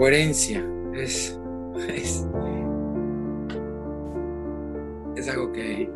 coherencia es, es, es algo que...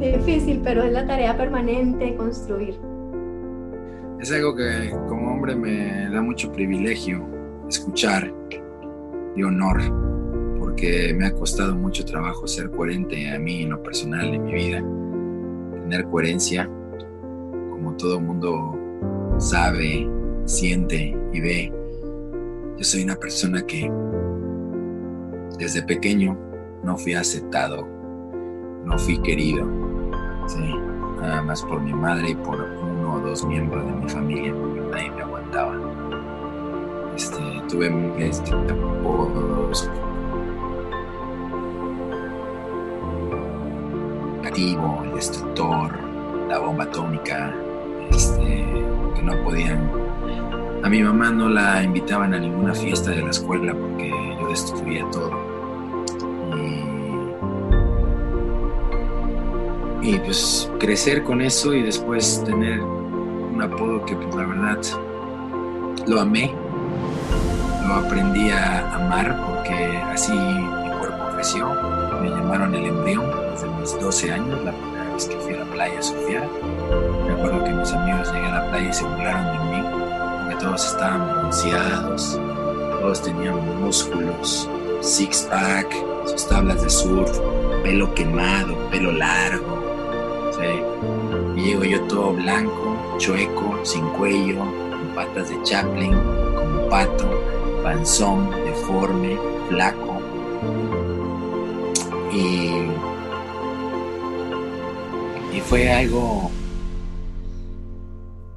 Difícil, pero es la tarea permanente construir. Es algo que como hombre me da mucho privilegio escuchar y honor, porque me ha costado mucho trabajo ser coherente a mí en lo personal, en mi vida, tener coherencia, como todo mundo sabe, siente y ve. Yo soy una persona que desde pequeño no fui aceptado, no fui querido, nada más por mi madre y por uno o dos miembros de mi familia, porque nadie me aguantaba. Este, tuve este, apodos el destructor, la bomba atómica, este, que no podían. A mi mamá no la invitaban a ninguna fiesta de la escuela porque yo destruía todo. Y, pues crecer con eso y después tener un apodo que pues la verdad lo amé, lo aprendí a amar porque así mi cuerpo creció. Me llamaron el embrión desde mis 12 años, la primera vez que fui a la playa a surfear. Me acuerdo que mis amigos llegué a la playa y se burlaron de mí, todos estaban bronceados, todos tenían músculos, six-pack, sus tablas de surf, pelo quemado, pelo largo. Y llego yo todo blanco, chueco, sin cuello, con patas de Chaplin, como pato, panzón, deforme, flaco. Y fue algo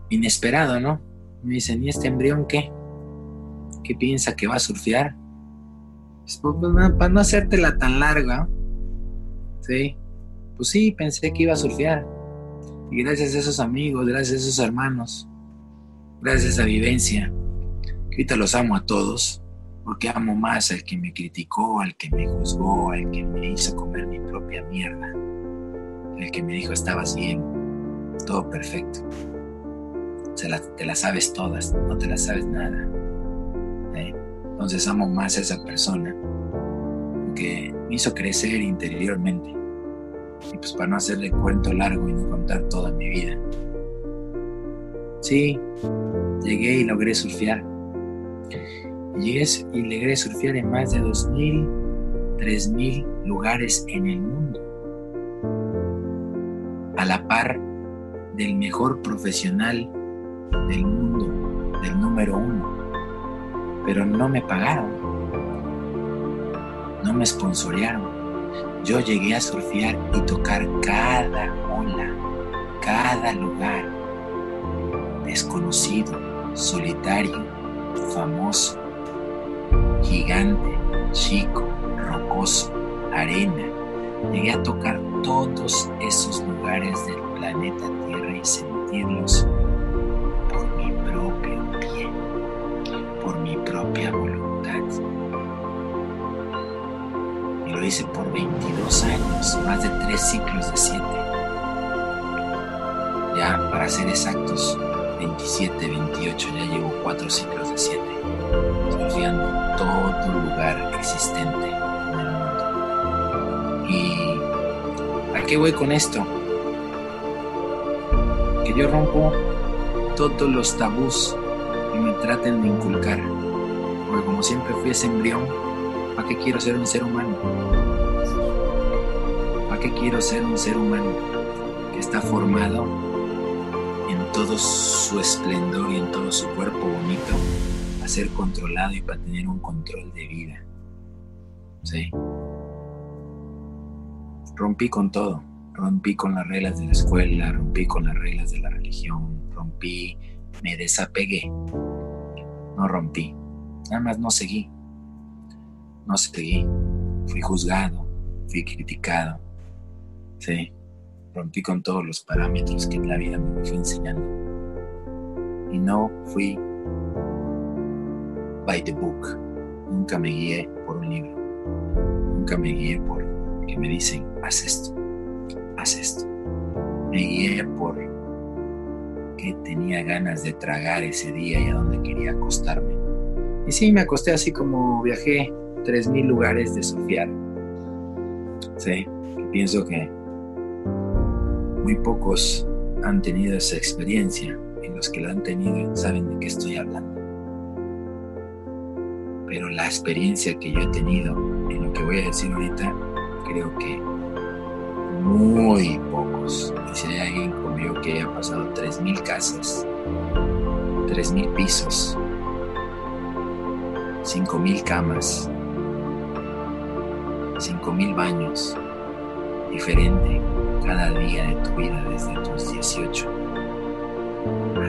inesperado, ¿no? Me dicen, ¿y este embrión qué? ¿Qué piensa que va a surfear? Pues, pues, pues para no hacértela tan larga, ¿sí? Pues sí, pensé que iba a surfear. Y gracias a esos amigos, gracias a esos hermanos, gracias a vivencia, ahorita los amo a todos, porque amo más al que me criticó, al que me juzgó, al que me hizo comer mi propia mierda, el que me dijo estabas bien, todo perfecto te las sabes todas, no te las sabes nada. ¿eh? Entonces amo más a esa persona que me hizo crecer interiormente. Y pues para no hacerle cuento largo y no contar toda mi vida. Sí, llegué y logré surfear. Llegué y logré surfear en más de 2.000, 3.000 lugares en el mundo. A la par del mejor profesional del mundo, del número uno, pero no me pagaron, no me sponsorearon. Yo llegué a surfear y tocar cada ola, cada lugar, desconocido, solitario, famoso, gigante, chico, rocoso, arena. Llegué a tocar todos esos lugares del planeta Tierra y sentirlos lo hice por 22 años, más de tres ciclos de 7. Ya, para ser exactos, 27, 28, ya llevo cuatro ciclos de 7, surfeando todo lugar existente en el mundo. ¿Y a qué voy con esto? Que yo rompo todos los tabús que me traten de inculcar porque como siempre fui ese embrión, ¿para qué quiero ser un ser humano? ¿Para qué quiero ser un ser humano que está formado en todo su esplendor y en todo su cuerpo bonito a ser controlado y para tener un control de vida? ¿Sí? Rompí con todo, rompí con las reglas de la escuela, rompí con las reglas de la religión, rompí, me desapegué, no rompí, Nada más no seguí. No seguí. Fui juzgado, fui criticado. Sí, rompí con todos los parámetros que la vida me fue enseñando. Y no fui by the book. Nunca me guié por un libro. Nunca me guié por que me dicen, haz esto, haz esto. Me guié por que tenía ganas de tragar ese día y a dónde quería acostarme Y sí, me acosté así como viajé 3.000 lugares de surfear. Sí, pienso que muy pocos han tenido esa experiencia y los que la han tenido saben de qué estoy hablando. Pero la experiencia que yo he tenido en lo que voy a decir ahorita, creo que muy pocos. Si hay alguien como yo que haya pasado 3.000 casas, 3.000 pisos, 5.000 camas, 5.000 baños, diferente cada día de tu vida desde tus 18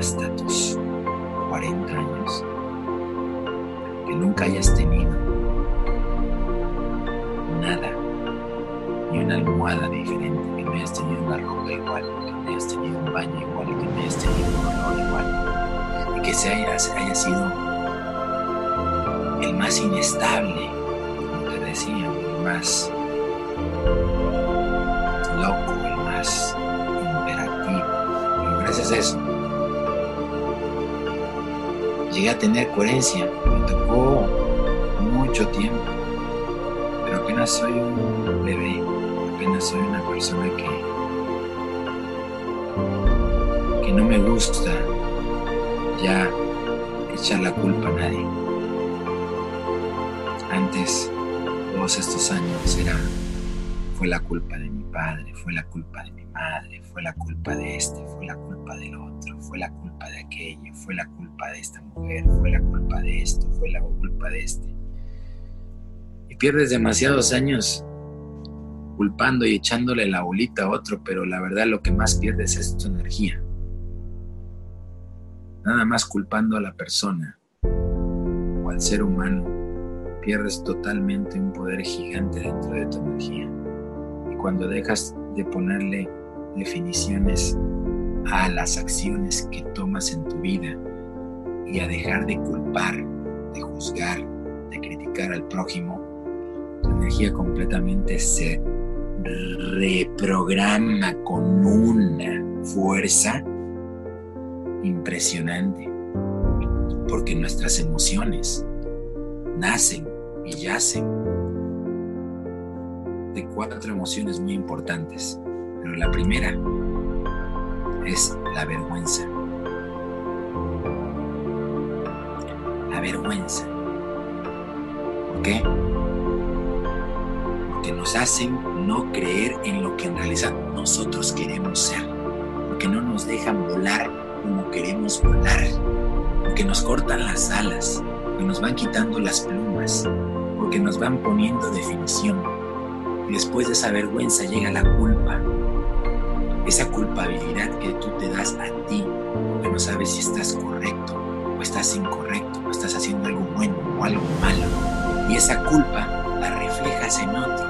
hasta tus 40 años, que nunca hayas tenido nada, ni una almohada diferente, que no hayas tenido una ropa igual, que no hayas tenido un baño igual, que no hayas tenido un olor igual, y que se haya, haya sido el más inestable, como te decía, el más A eso, llegué a tener coherencia. Me tocó mucho tiempo, pero apenas soy un bebé, apenas soy una persona que, que no me gusta ya echar la culpa a nadie. Antes, todos estos años era fue la culpa de mi padre, fue la culpa de mi madre, fue la culpa de este, fue la culpa del otro, fue la culpa de aquello, fue la culpa de esta mujer, fue la culpa de esto, fue la culpa de este. Y pierdes demasiados años culpando y echándole la bolita a otro, pero la verdad lo que más pierdes es tu energía. Nada más culpando a la persona o al ser humano, pierdes totalmente un poder gigante dentro de tu energía cuando dejas de ponerle definiciones a las acciones que tomas en tu vida y a dejar de culpar, de juzgar, de criticar al prójimo, tu energía completamente se reprograma con una fuerza impresionante, porque nuestras emociones nacen y yacen de cuatro emociones muy importantes, pero la primera es la vergüenza. La vergüenza. ¿Por qué? Porque nos hacen no creer en lo que en realidad nosotros queremos ser. Porque no nos dejan volar como queremos volar. Porque nos cortan las alas. Porque nos van quitando las plumas. Porque nos van poniendo definición después de esa vergüenza llega la culpa. Esa culpabilidad que tú te das a ti, porque no sabes si estás correcto o estás incorrecto, o estás haciendo algo bueno o algo malo. Y esa culpa la reflejas en otro.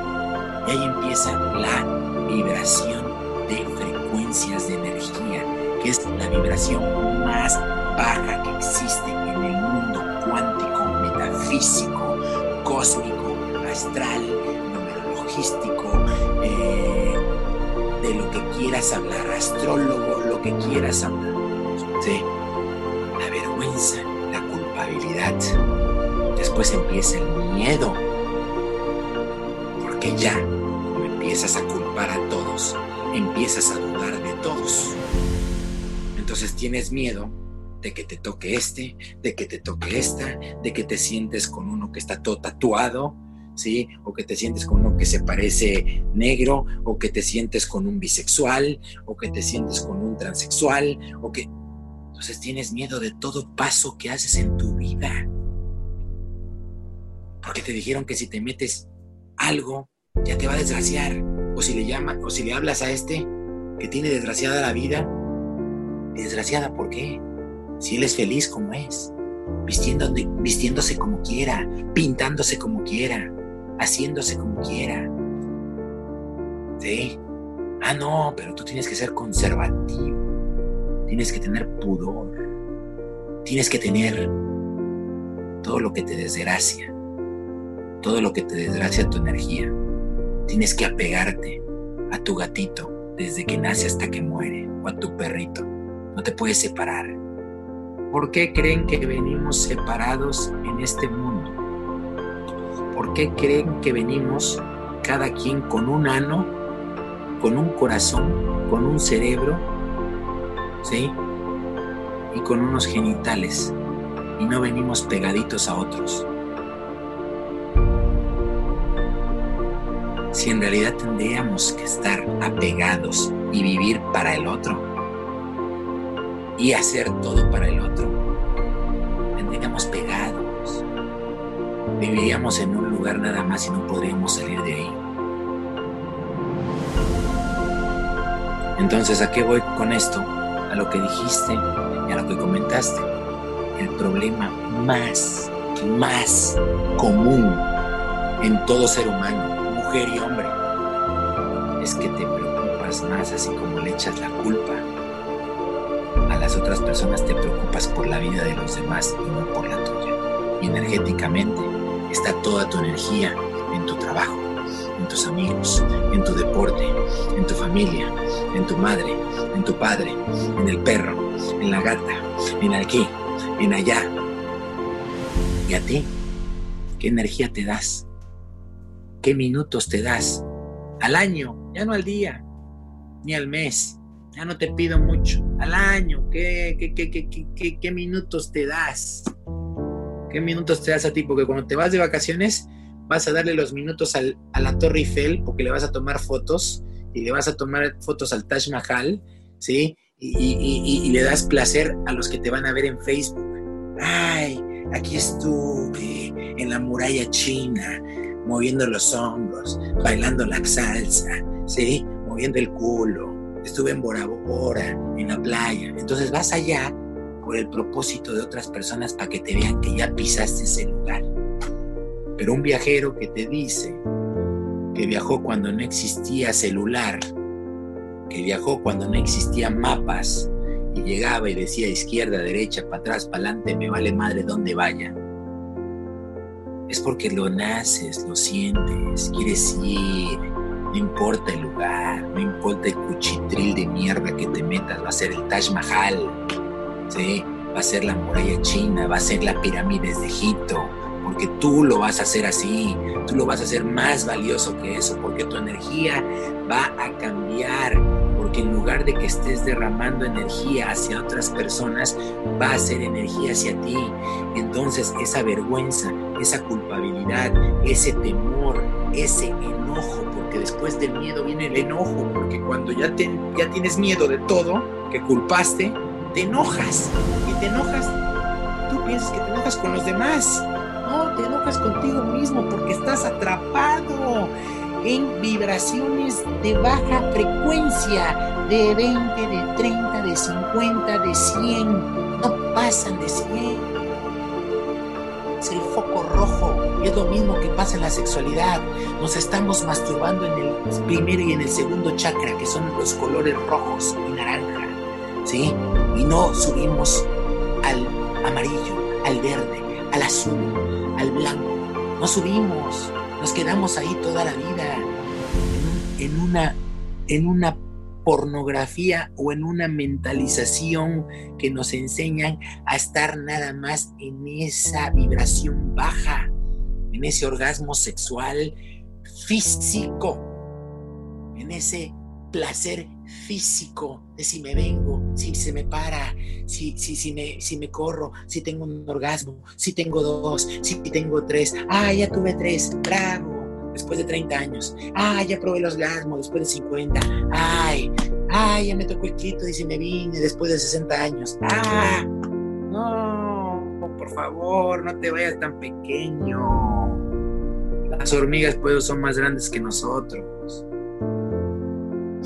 Y ahí empieza la vibración de frecuencias de energía, que es la vibración más baja que existe en el mundo cuántico, metafísico, cósmico, astral, eh, de lo que quieras hablar, astrólogo, lo que quieras hablar. Sí, la vergüenza, la culpabilidad. Después empieza el miedo, porque ya, empiezas a culpar a todos, empiezas a dudar de todos. Entonces tienes miedo de que te toque este, de que te toque esta, de que te sientes con uno que está todo tatuado, O que te sientes con uno que se parece negro, o que te sientes con un bisexual, o que te sientes con un transexual, o que... Entonces tienes miedo de todo paso que haces en tu vida. Porque te dijeron que si te metes algo, ya te va a desgraciar. O si le llama, o si le hablas a este que tiene desgraciada la vida, desgraciada, ¿por qué? Si él es feliz como es, vistiéndose como quiera, pintándose como quiera, haciéndose como quiera. ¿Sí? Ah, no, pero tú tienes que ser conservativo. Tienes que tener pudor. Tienes que tener todo lo que te desgracia. Todo lo que te desgracia tu energía. Tienes que apegarte a tu gatito desde que nace hasta que muere o a tu perrito. No te puedes separar. ¿Por qué creen que venimos separados en este mundo? ¿Por qué creen que venimos cada quien con un ano, con un corazón, con un cerebro, ¿sí? Y con unos genitales y no venimos pegaditos a otros. Si en realidad tendríamos que estar apegados y vivir para el otro y hacer todo para el otro, tendríamos pegados. Viviríamos en un lugar nada más y no podríamos salir de ahí. Entonces, ¿a qué voy con esto? A lo que dijiste y a lo que comentaste el problema más, más común en todo ser humano, mujer y hombre, es que te preocupas más así como le echas la culpa a las otras personas, te preocupas por la vida de los demás y no por la tuya. Y energéticamente está toda tu energía en tu trabajo, en tus amigos, en tu deporte, en tu familia, en tu madre, en tu padre, en el perro, en la gata, en aquí, en allá. ¿Y a ti? ¿Qué energía te das? ¿Qué minutos te das? Al año, ya no al día, ni al mes. Ya no te pido mucho. Al año, ¿qué, qué, qué, qué minutos te das? ¿Qué minutos te das a ti? Porque cuando te vas de vacaciones, vas a darle los minutos al, a la Torre Eiffel, porque le vas a tomar fotos, y le vas a tomar fotos al Taj Mahal, ¿sí? y, le das placer a los que te van a ver en Facebook. Ay, aquí estuve en la muralla china, moviendo los hombros, bailando la salsa, ¿sí? Moviendo el culo. Estuve en Bora Bora, en la playa. Entonces vas allá por el propósito de otras personas para que te vean que ya pisaste ese lugar. Pero un viajero que te dice que viajó cuando no existía celular, que viajó cuando no existían mapas y llegaba y decía izquierda, derecha, para atrás, para adelante, me vale madre donde vaya. Es porque lo naces, lo sientes, quieres ir, no importa el lugar, no importa el cuchitril de mierda que te metas, va a ser el Taj Mahal, va a ser la muralla china, va a ser la pirámides de Egipto, porque tú lo vas a hacer así, tú lo vas a hacer más valioso que eso, porque tu energía va a cambiar, porque en lugar de que estés derramando energía hacia otras personas, va a ser energía hacia ti. Entonces esa vergüenza, esa culpabilidad, ese temor, ese enojo, porque después del miedo viene el enojo, porque cuando ya tienes miedo de todo que culpaste, te enojas y te enojas, tú piensas que te enojas con los demás no, te enojas contigo mismo porque estás atrapado en vibraciones de baja frecuencia, de 20, de 30, de 50, de 100. No pasan de 100. Es el foco rojo. Y es lo mismo que pasa en la sexualidad. Nos estamos masturbando en el primero y en el segundo chakra, que son los colores rojos y naranja. ¿Sí? Y no subimos al amarillo, al verde, al azul, al blanco. No subimos, nos quedamos ahí toda la vida en, una, en una pornografía o en una mentalización que nos enseñan a estar nada más en esa vibración baja, en ese orgasmo sexual físico, en ese placer físico de si me vengo, si se me para, si, si, si, me, si me corro, si tengo un orgasmo, si tengo dos, si tengo tres. Ah, ya tuve tres, bravo, después de 30 años. Ah, ya probé el orgasmo después de 50. Ay, ay, ya me tocó el clito y si me vine después de 60 años. Ah, no, por favor, no te vayas tan pequeño. Las hormigas pues son más grandes que nosotros.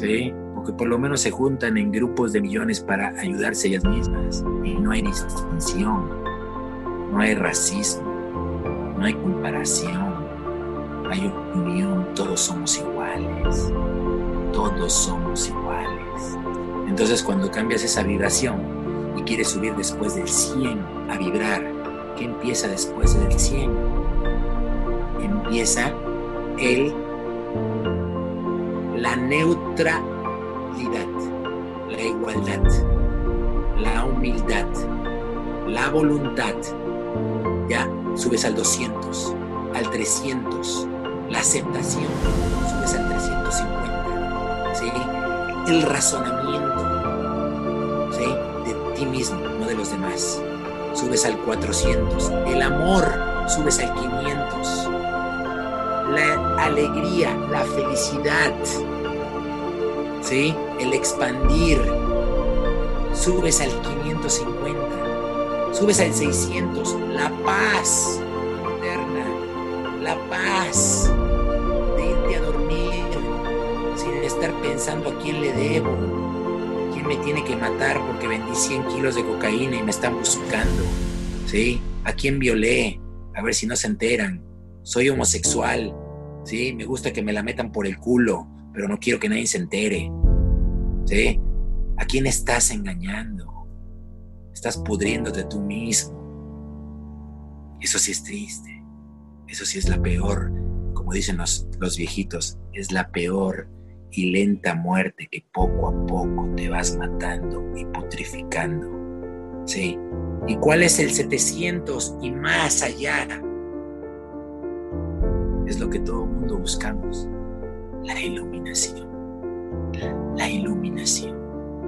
¿Sí? Porque por lo menos se juntan en grupos de millones para ayudarse ellas mismas. Y no hay distinción, no hay racismo, no hay comparación, hay unión, todos somos iguales, todos somos iguales. Entonces cuando cambias esa vibración y quieres subir después del 100 a vibrar, ¿qué empieza después del 100? Empieza el la neutralidad, la igualdad, la humildad, la voluntad, ya subes al 200, al 300, la aceptación, subes al 350, ¿sí? el razonamiento ¿sí? de ti mismo, no de los demás, subes al 400, el amor, subes al 500, la alegría, la felicidad, ¿sí? el expandir, subes al 550, subes al 600, la paz interna, la paz de irte a dormir sin estar pensando a quién le debo, quién me tiene que matar porque vendí 100 kilos de cocaína y me están buscando, ¿sí? ¿A quién violé? A ver si no se enteran. Soy homosexual, ¿sí? Me gusta que me la metan por el culo, pero no quiero que nadie se entere, ¿sí? ¿A quién estás engañando? Estás pudriéndote tú mismo. Eso sí es triste. Eso sí es la peor, como dicen los, los viejitos, es la peor y lenta muerte que poco a poco te vas matando y putrificando. Sí. ¿Y cuál es el 700 y más allá? Es lo que todo el mundo buscamos. La iluminación. La iluminación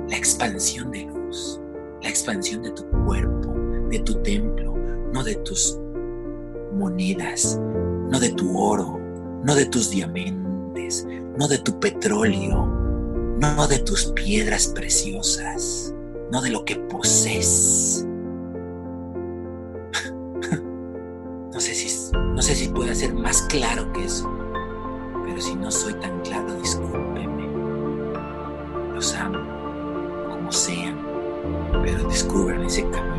la expansión de luz, la expansión de tu cuerpo, de tu templo, no de tus monedas, no de tu oro, no de tus diamantes, no de tu petróleo, no de tus piedras preciosas, no de lo que posees. No sé si puede ser más claro que eso, pero si no soy tan claro, discúlpeme. Los amo sean, pero descubran ese camino